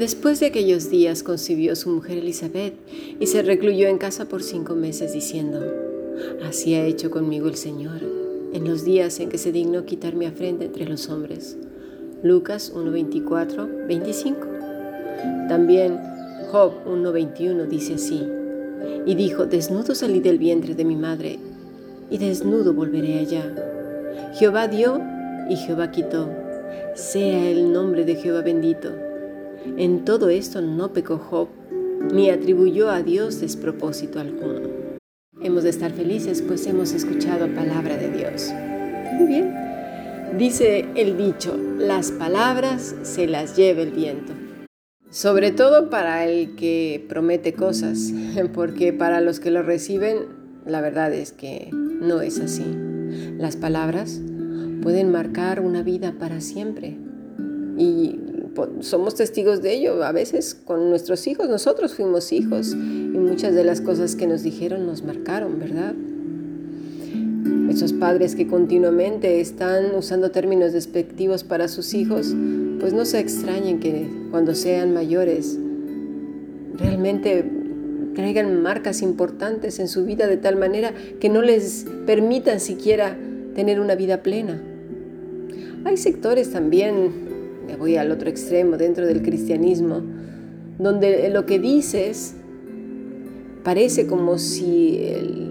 Después de aquellos días concibió su mujer Elizabeth y se recluyó en casa por cinco meses diciendo, Así ha hecho conmigo el Señor en los días en que se dignó quitar mi afrenta entre los hombres. Lucas 1.24, 25. También Job 1.21 dice así, y dijo, desnudo salí del vientre de mi madre, y desnudo volveré allá. Jehová dio y Jehová quitó. Sea el nombre de Jehová bendito. En todo esto no pecó Job, ni atribuyó a Dios despropósito alguno. Hemos de estar felices, pues hemos escuchado palabra de Dios. Muy bien. Dice el dicho, las palabras se las lleva el viento. Sobre todo para el que promete cosas, porque para los que lo reciben, la verdad es que no es así. Las palabras pueden marcar una vida para siempre. Y somos testigos de ello. A veces con nuestros hijos, nosotros fuimos hijos y muchas de las cosas que nos dijeron nos marcaron, ¿verdad? Esos padres que continuamente están usando términos despectivos para sus hijos, pues no se extrañen que cuando sean mayores realmente traigan marcas importantes en su vida de tal manera que no les permitan siquiera tener una vida plena. Hay sectores también, voy al otro extremo, dentro del cristianismo, donde lo que dices parece como si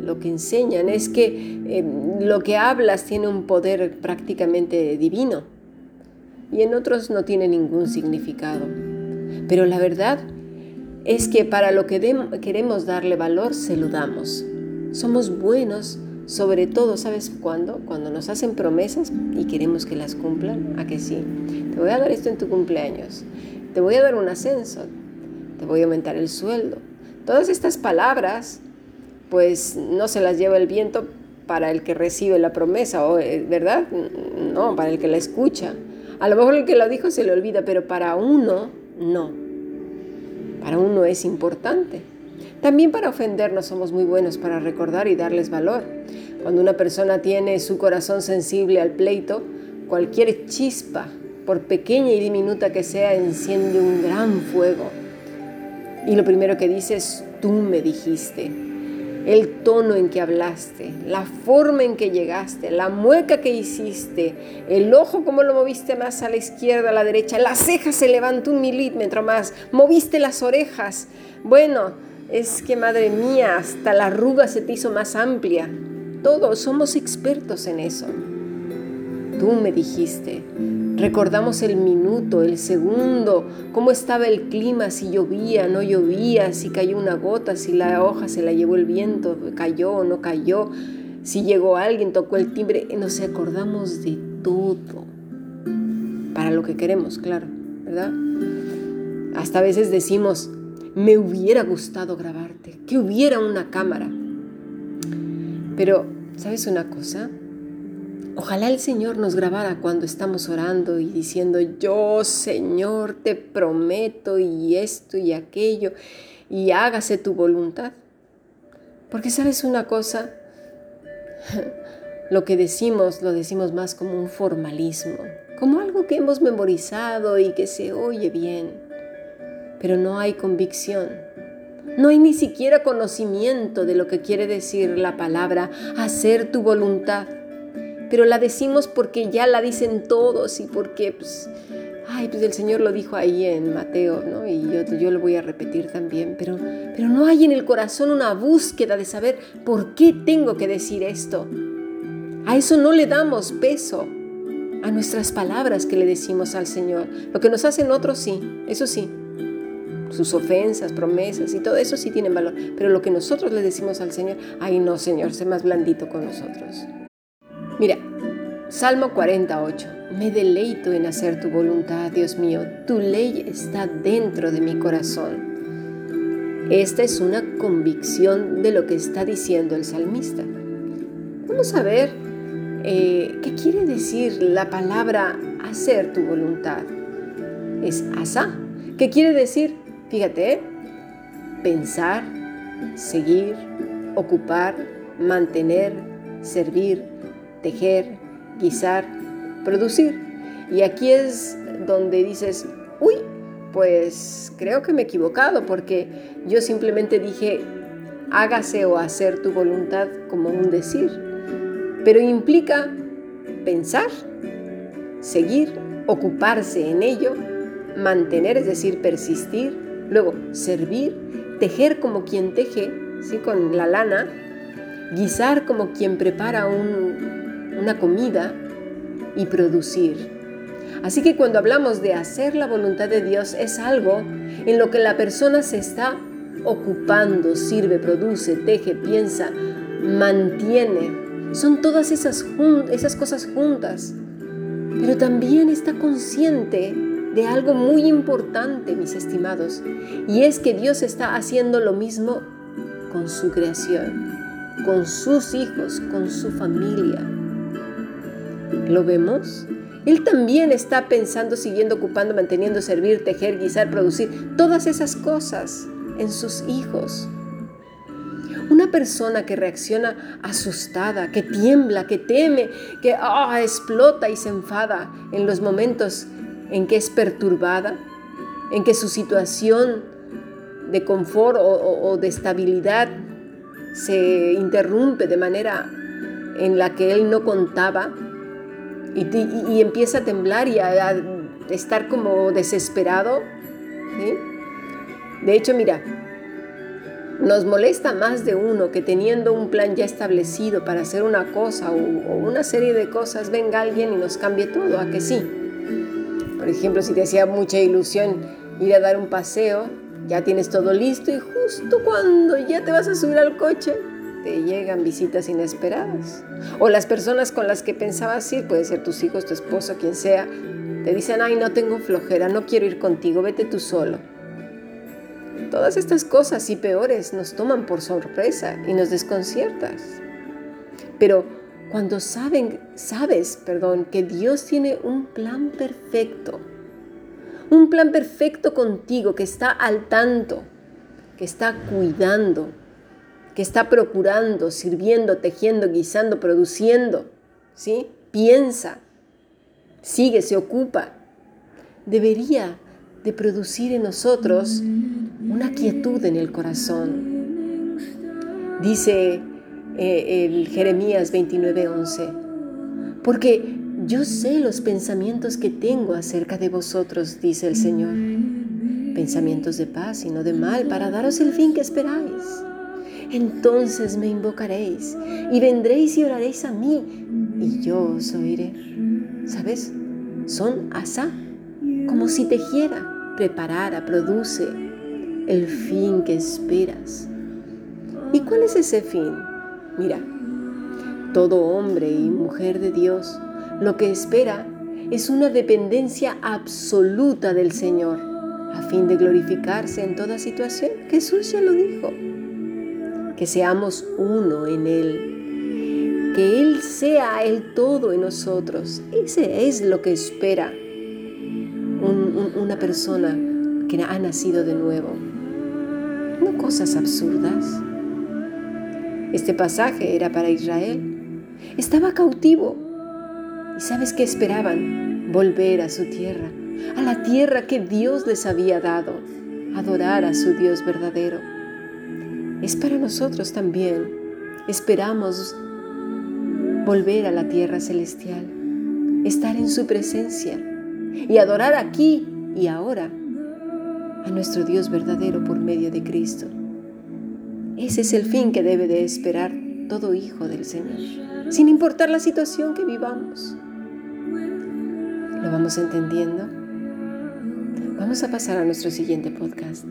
lo que enseñan es que eh, lo que hablas tiene un poder prácticamente divino y en otros no tiene ningún significado. Pero la verdad es que para lo que queremos darle valor se lo damos. Somos buenos sobre todo, ¿sabes cuándo? Cuando nos hacen promesas y queremos que las cumplan. ¿A que sí? Te voy a dar esto en tu cumpleaños. Te voy a dar un ascenso. Te voy a aumentar el sueldo. Todas estas palabras, pues no se las lleva el viento para el que recibe la promesa, eh, ¿verdad? No, para el que la escucha. A lo mejor el que lo dijo se le olvida, pero para uno, no. Para uno es importante. También para ofendernos somos muy buenos para recordar y darles valor. Cuando una persona tiene su corazón sensible al pleito, cualquier chispa, por pequeña y diminuta que sea, enciende un gran fuego. Y lo primero que dice es, tú me dijiste. El tono en que hablaste, la forma en que llegaste, la mueca que hiciste, el ojo como lo moviste más a la izquierda, a la derecha, la ceja se levantó un milímetro más, moviste las orejas. Bueno, es que madre mía, hasta la arruga se te hizo más amplia. Todos somos expertos en eso. Tú me dijiste, recordamos el minuto, el segundo, cómo estaba el clima, si llovía, no llovía, si cayó una gota, si la hoja se la llevó el viento, cayó o no cayó, si llegó alguien, tocó el timbre, nos acordamos de todo. Para lo que queremos, claro, ¿verdad? Hasta a veces decimos, me hubiera gustado grabarte, que hubiera una cámara. Pero, ¿sabes una cosa? Ojalá el Señor nos grabara cuando estamos orando y diciendo, yo Señor te prometo y esto y aquello, y hágase tu voluntad. Porque sabes una cosa, lo que decimos lo decimos más como un formalismo, como algo que hemos memorizado y que se oye bien pero no hay convicción. No hay ni siquiera conocimiento de lo que quiere decir la palabra hacer tu voluntad. Pero la decimos porque ya la dicen todos y porque, pues, ay, pues el Señor lo dijo ahí en Mateo, ¿no? Y yo, yo lo voy a repetir también. Pero, pero no hay en el corazón una búsqueda de saber por qué tengo que decir esto. A eso no le damos peso a nuestras palabras que le decimos al Señor. Lo que nos hacen otros sí, eso sí, sus ofensas, promesas y todo eso sí tienen valor. Pero lo que nosotros le decimos al Señor, ay no Señor, sé más blandito con nosotros. Mira, Salmo 48. Me deleito en hacer tu voluntad, Dios mío. Tu ley está dentro de mi corazón. Esta es una convicción de lo que está diciendo el salmista. Vamos a ver eh, qué quiere decir la palabra hacer tu voluntad. Es asa. ¿Qué quiere decir? Fíjate, pensar, seguir, ocupar, mantener, servir, tejer, guisar, producir. Y aquí es donde dices, uy, pues creo que me he equivocado porque yo simplemente dije, hágase o hacer tu voluntad como un decir, pero implica pensar, seguir, ocuparse en ello, mantener, es decir, persistir, luego servir, tejer como quien teje, ¿sí? con la lana, guisar como quien prepara una comida y producir. Así que cuando hablamos de hacer la voluntad de Dios es algo en lo que la persona se está ocupando, sirve, produce, teje, piensa, mantiene. Son todas esas, esas cosas juntas. Pero también está consciente de algo muy importante, mis estimados, y es que Dios está haciendo lo mismo con su creación, con sus hijos, con su familia. ¿Lo vemos? Él también está pensando, siguiendo, ocupando, manteniendo, servir, tejer, guisar, producir, todas esas cosas en sus hijos. Una persona que reacciona asustada, que tiembla, que teme, que ah, explota y se enfada en los momentos en que es perturbada, en que su situación de confort o, de estabilidad se interrumpe de manera en la que él no contaba y, empieza a temblar y a, estar como desesperado. De hecho, mira, nos molesta más de uno que teniendo un plan ya establecido para hacer una cosa o, una serie de cosas, venga alguien y nos cambie todo, a que sí. Por ejemplo, si te hacía mucha ilusión ir a dar un paseo, ya tienes todo listo y justo cuando ya te vas a subir al coche, te llegan visitas inesperadas. O las personas con las que pensabas ir, puede ser tus hijos, tu esposo, quien sea, te dicen, ay, no tengo flojera, no quiero ir contigo, vete tú solo. Todas estas cosas y peores nos toman por sorpresa y nos desconciertas. Pero cuando saben, sabes, perdón, que Dios tiene un plan perfecto, un plan perfecto contigo, que está al tanto, que está cuidando, que está procurando, sirviendo, tejiendo, guisando, produciendo, ¿sí? Piensa, sigue, se ocupa. Debería de producir en nosotros una quietud en el corazón. Dice eh, el Jeremías 29:11, porque yo sé los pensamientos que tengo acerca de vosotros, dice el Señor, pensamientos de paz y no de mal, para daros el fin que esperáis. Entonces me invocaréis y vendréis y oraréis a mí y yo os oiré. ¿Sabes? Son asá, como si tejiera, preparara, produce el fin que esperas. ¿Y cuál es ese fin? Mira, todo hombre y mujer de Dios lo que espera es una dependencia absoluta del Señor a fin de glorificarse en toda situación. Jesús ya lo dijo. Que seamos uno en Él. Que Él sea el todo en nosotros. Ese es lo que espera una persona que ha nacido de nuevo. No cosas absurdas. Este pasaje era para Israel. Estaba cautivo. ¿Y sabes qué esperaban? Volver a su tierra, a la tierra que Dios les había dado, adorar a su Dios verdadero. Es para nosotros también. Esperamos volver a la tierra celestial, estar en su presencia y adorar aquí y ahora a nuestro Dios verdadero por medio de Cristo. Ese es el fin que debe de esperar todo hijo del Señor, sin importar la situación que vivamos. ¿Lo vamos entendiendo? Vamos a pasar a nuestro siguiente podcast.